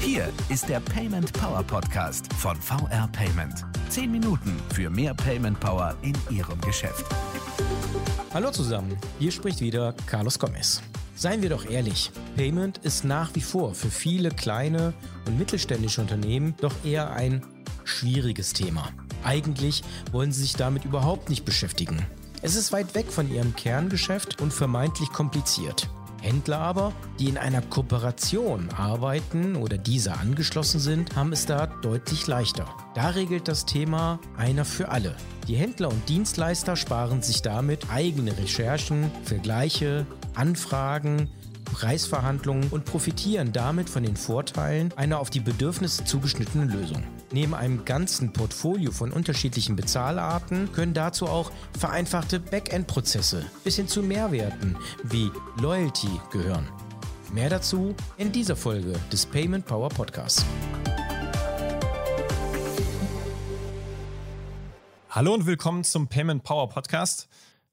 Hier ist der Payment Power Podcast von VR Payment. Zehn Minuten für mehr Payment Power in Ihrem Geschäft. Hallo zusammen, hier spricht wieder Carlos Gomez. Seien wir doch ehrlich, Payment ist nach wie vor für viele kleine und mittelständische Unternehmen doch eher ein schwieriges Thema. Eigentlich wollen sie sich damit überhaupt nicht beschäftigen. Es ist weit weg von ihrem Kerngeschäft und vermeintlich kompliziert. Händler aber, die in einer Kooperation arbeiten oder diese angeschlossen sind, haben es da deutlich leichter. Da regelt das Thema einer für alle. Die Händler und Dienstleister sparen sich damit eigene Recherchen, Vergleiche, Anfragen, Preisverhandlungen und profitieren damit von den Vorteilen einer auf die Bedürfnisse zugeschnittenen Lösung. Neben einem ganzen Portfolio von unterschiedlichen Bezahlarten können dazu auch vereinfachte Backend-Prozesse bis hin zu Mehrwerten wie Loyalty gehören. Mehr dazu in dieser Folge des Payment Power Podcasts. Hallo und willkommen zum Payment Power Podcast.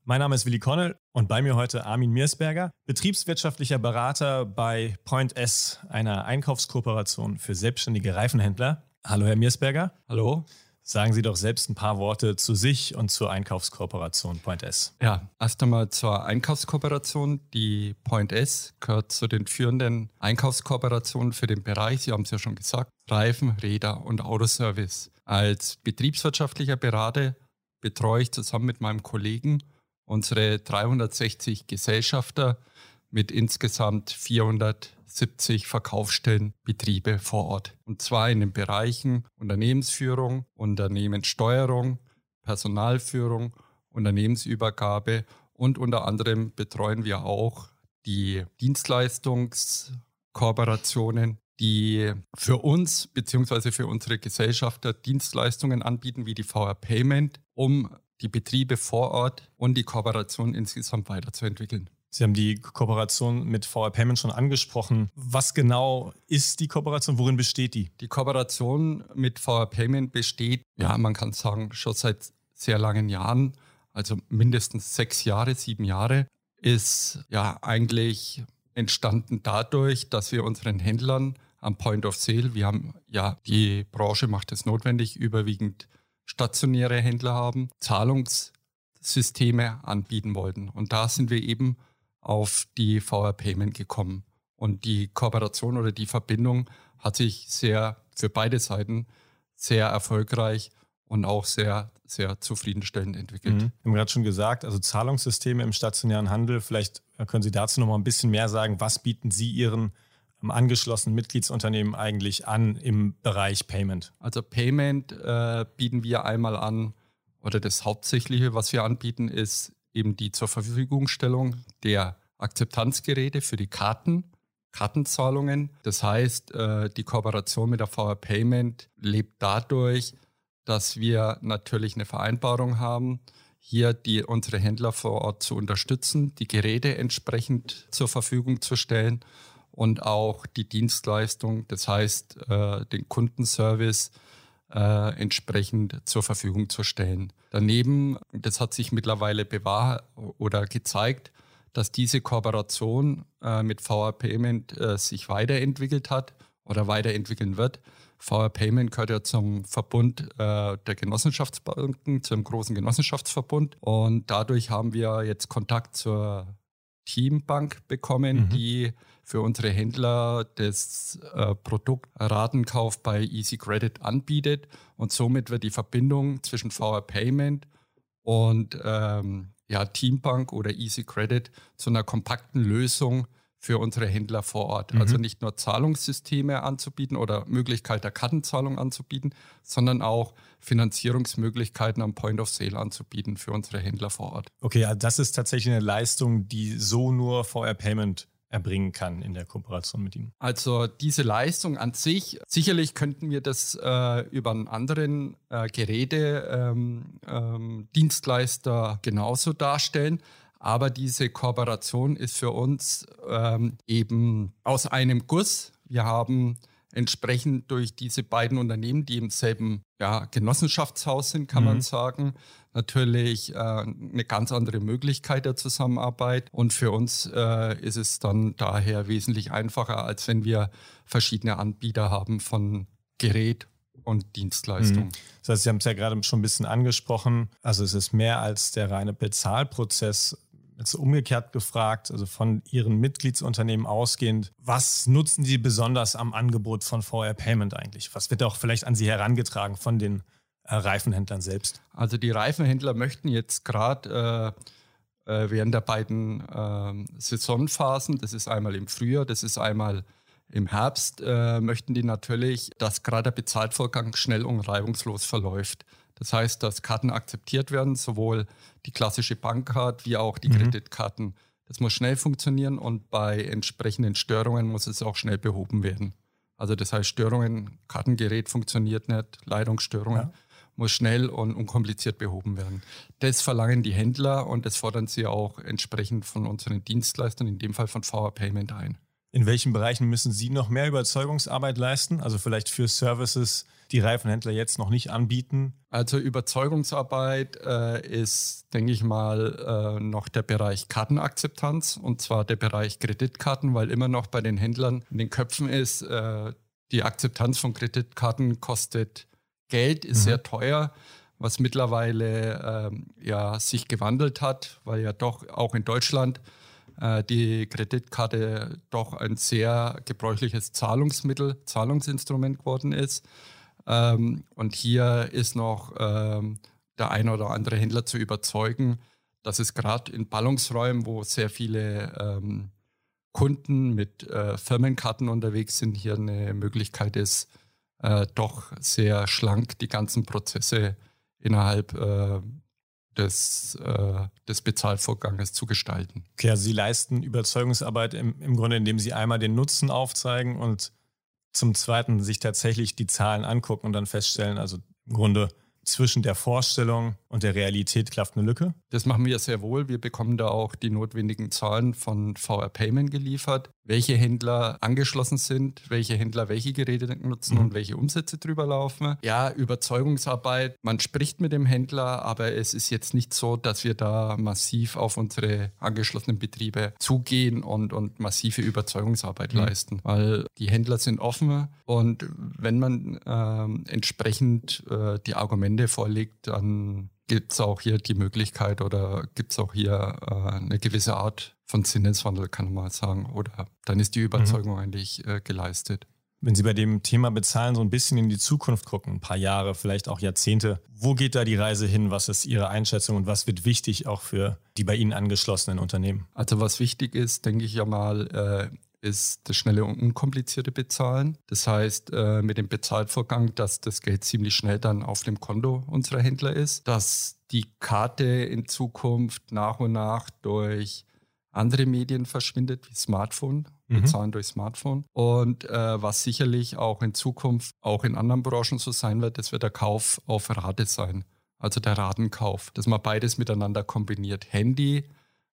Mein Name ist Willi Connell und bei mir heute Armin Miersberger, betriebswirtschaftlicher Berater bei Point S, einer Einkaufskooperation für selbstständige Reifenhändler. Hallo, Herr Miersberger. Hallo. Sagen Sie doch selbst ein paar Worte zu sich und zur Einkaufskooperation Point S. Ja, erst einmal zur Einkaufskooperation. Die Point S gehört zu den führenden Einkaufskooperationen für den Bereich, Sie haben es ja schon gesagt, Reifen, Räder und Autoservice. Als betriebswirtschaftlicher Berater betreue ich zusammen mit meinem Kollegen unsere 360 Gesellschafter mit insgesamt 470 Verkaufsstellen, Betriebe vor Ort. Und zwar in den Bereichen Unternehmensführung, Unternehmenssteuerung, Personalführung, Unternehmensübergabe und unter anderem betreuen wir auch die Dienstleistungskooperationen, die für uns bzw. für unsere Gesellschafter Dienstleistungen anbieten wie die VR Payment, um die Betriebe vor Ort und die Kooperation insgesamt weiterzuentwickeln. Sie haben die Kooperation mit VR Payment schon angesprochen. Was genau ist die Kooperation? Worin besteht die? Die Kooperation mit VR Payment besteht, ja, man kann sagen, schon seit sehr langen Jahren, also mindestens sechs Jahre, sieben Jahre, ist ja eigentlich entstanden dadurch, dass wir unseren Händlern am Point of Sale, wir haben ja, die Branche macht es notwendig, überwiegend stationäre Händler haben, Zahlungssysteme anbieten wollten. Und da sind wir eben auf die VR Payment gekommen. Und die Kooperation oder die Verbindung hat sich sehr für beide Seiten sehr erfolgreich und auch sehr, sehr zufriedenstellend entwickelt. Mhm. Wir haben gerade schon gesagt, also Zahlungssysteme im stationären Handel. Vielleicht können Sie dazu noch mal ein bisschen mehr sagen. Was bieten Sie Ihren angeschlossenen Mitgliedsunternehmen eigentlich an im Bereich Payment? Also Payment äh, bieten wir einmal an, oder das Hauptsächliche, was wir anbieten, ist eben die zur Verfügungstellung der Akzeptanzgeräte für die Karten, Kartenzahlungen. Das heißt, äh, die Kooperation mit der VR Payment lebt dadurch, dass wir natürlich eine Vereinbarung haben, hier die, unsere Händler vor Ort zu unterstützen, die Geräte entsprechend zur Verfügung zu stellen und auch die Dienstleistung, das heißt äh, den Kundenservice äh, entsprechend zur Verfügung zu stellen. Daneben, das hat sich mittlerweile bewahr oder gezeigt, dass diese Kooperation äh, mit VR Payment äh, sich weiterentwickelt hat oder weiterentwickeln wird. VR Payment gehört ja zum Verbund äh, der Genossenschaftsbanken, zum großen Genossenschaftsverbund. Und dadurch haben wir jetzt Kontakt zur Teambank bekommen, mhm. die für unsere Händler das äh, Produkt Ratenkauf bei Easy Credit anbietet. Und somit wird die Verbindung zwischen VR Payment und ähm, ja, Teambank oder Easy Credit zu einer kompakten Lösung für unsere Händler vor Ort. Mhm. Also nicht nur Zahlungssysteme anzubieten oder Möglichkeit der Kartenzahlung anzubieten, sondern auch Finanzierungsmöglichkeiten am Point of Sale anzubieten für unsere Händler vor Ort. Okay, also das ist tatsächlich eine Leistung, die so nur VR Payment erbringen kann in der Kooperation mit Ihnen? Also diese Leistung an sich, sicherlich könnten wir das äh, über einen anderen äh, Geräte-Dienstleister ähm, ähm, genauso darstellen. Aber diese Kooperation ist für uns ähm, eben aus einem Guss. Wir haben entsprechend durch diese beiden Unternehmen, die im selben ja, Genossenschaftshaus sind, kann mhm. man sagen, natürlich äh, eine ganz andere Möglichkeit der Zusammenarbeit. Und für uns äh, ist es dann daher wesentlich einfacher, als wenn wir verschiedene Anbieter haben von Gerät und Dienstleistung. Mhm. Das heißt, Sie haben es ja gerade schon ein bisschen angesprochen. Also es ist mehr als der reine Bezahlprozess Jetzt umgekehrt gefragt, also von Ihren Mitgliedsunternehmen ausgehend, was nutzen Sie besonders am Angebot von VR Payment eigentlich? Was wird auch vielleicht an Sie herangetragen von den äh, Reifenhändlern selbst? Also die Reifenhändler möchten jetzt gerade äh, äh, während der beiden äh, Saisonphasen, das ist einmal im Frühjahr, das ist einmal im Herbst, äh, möchten die natürlich, dass gerade der Bezahlvorgang schnell und reibungslos verläuft. Das heißt, dass Karten akzeptiert werden, sowohl die klassische Bankkarte wie auch die mhm. Kreditkarten. Das muss schnell funktionieren und bei entsprechenden Störungen muss es auch schnell behoben werden. Also das heißt, Störungen, Kartengerät funktioniert nicht, Leitungsstörungen. Ja. muss schnell und unkompliziert behoben werden. Das verlangen die Händler und das fordern sie auch entsprechend von unseren Dienstleistern, in dem Fall von VR Payment ein. In welchen Bereichen müssen Sie noch mehr Überzeugungsarbeit leisten? Also vielleicht für Services, die Reifenhändler jetzt noch nicht anbieten? Also Überzeugungsarbeit äh, ist, denke ich mal, äh, noch der Bereich Kartenakzeptanz und zwar der Bereich Kreditkarten, weil immer noch bei den Händlern in den Köpfen ist, äh, die Akzeptanz von Kreditkarten kostet Geld, ist mhm. sehr teuer was mittlerweile ähm, ja, sich gewandelt hat, weil ja doch auch in Deutschland äh, die Kreditkarte doch ein sehr gebräuchliches Zahlungsmittel, Zahlungsinstrument geworden ist. Ähm, und hier ist noch ähm, der ein oder andere Händler zu überzeugen, dass es gerade in Ballungsräumen, wo sehr viele ähm, Kunden mit äh, Firmenkarten unterwegs sind, hier eine Möglichkeit ist, äh, doch sehr schlank die ganzen Prozesse innerhalb äh, des, äh, des Bezahlvorganges zu gestalten. Okay, also Sie leisten Überzeugungsarbeit im, im Grunde, indem Sie einmal den Nutzen aufzeigen und zum Zweiten sich tatsächlich die Zahlen angucken und dann feststellen, also im Grunde zwischen der Vorstellung und der Realität klafft eine Lücke? Das machen wir sehr wohl. Wir bekommen da auch die notwendigen Zahlen von VR Payment geliefert, welche Händler angeschlossen sind, welche Händler welche Geräte nutzen mhm. und welche Umsätze drüber laufen. Ja, Überzeugungsarbeit, man spricht mit dem Händler, aber es ist jetzt nicht so, dass wir da massiv auf unsere angeschlossenen Betriebe zugehen und, und massive Überzeugungsarbeit mhm. leisten, weil die Händler sind offen und wenn man äh, entsprechend äh, die Argumente vorlegt, dann gibt es auch hier die Möglichkeit oder gibt es auch hier äh, eine gewisse Art von Sinneswandel, kann man mal sagen. Oder dann ist die Überzeugung mhm. eigentlich äh, geleistet. Wenn Sie bei dem Thema Bezahlen so ein bisschen in die Zukunft gucken, ein paar Jahre, vielleicht auch Jahrzehnte, wo geht da die Reise hin? Was ist Ihre Einschätzung und was wird wichtig auch für die bei Ihnen angeschlossenen Unternehmen? Also was wichtig ist, denke ich ja mal, äh, ist das schnelle und unkomplizierte Bezahlen. Das heißt, äh, mit dem Bezahlvorgang, dass das Geld ziemlich schnell dann auf dem Konto unserer Händler ist, dass die Karte in Zukunft nach und nach durch andere Medien verschwindet, wie Smartphone, mhm. bezahlen durch Smartphone. Und äh, was sicherlich auch in Zukunft auch in anderen Branchen so sein wird, das wird der Kauf auf Rate sein. Also der Ratenkauf, dass man beides miteinander kombiniert. Handy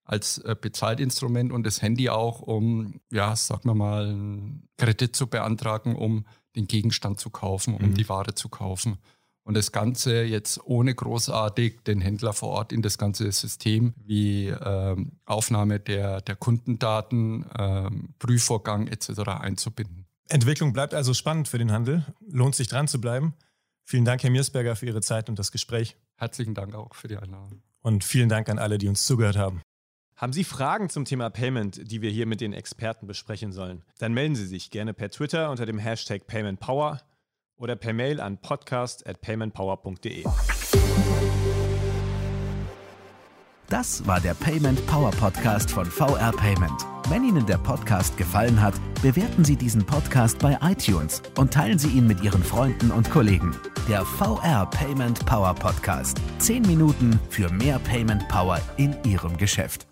als äh, Bezahlinstrument und das Handy auch, um, ja, sagen wir mal, einen Kredit zu beantragen, um den Gegenstand zu kaufen, um mhm. die Ware zu kaufen. Und das Ganze jetzt ohne großartig den Händler vor Ort in das ganze System wie ähm, Aufnahme der, der Kundendaten, ähm, Prüfvorgang etc. einzubinden. Entwicklung bleibt also spannend für den Handel. Lohnt sich dran zu bleiben. Vielen Dank, Herr Miersberger, für Ihre Zeit und das Gespräch. Herzlichen Dank auch für die Einladung. Und vielen Dank an alle, die uns zugehört haben. Haben Sie Fragen zum Thema Payment, die wir hier mit den Experten besprechen sollen? Dann melden Sie sich gerne per Twitter unter dem Hashtag PaymentPower oder per Mail an podcast at paymentpower.de. Das war der Payment Power Podcast von VR Payment. Wenn Ihnen der Podcast gefallen hat, bewerten Sie diesen Podcast bei iTunes und teilen Sie ihn mit Ihren Freunden und Kollegen. Der VR Payment Power Podcast. Zehn Minuten für mehr Payment Power in Ihrem Geschäft.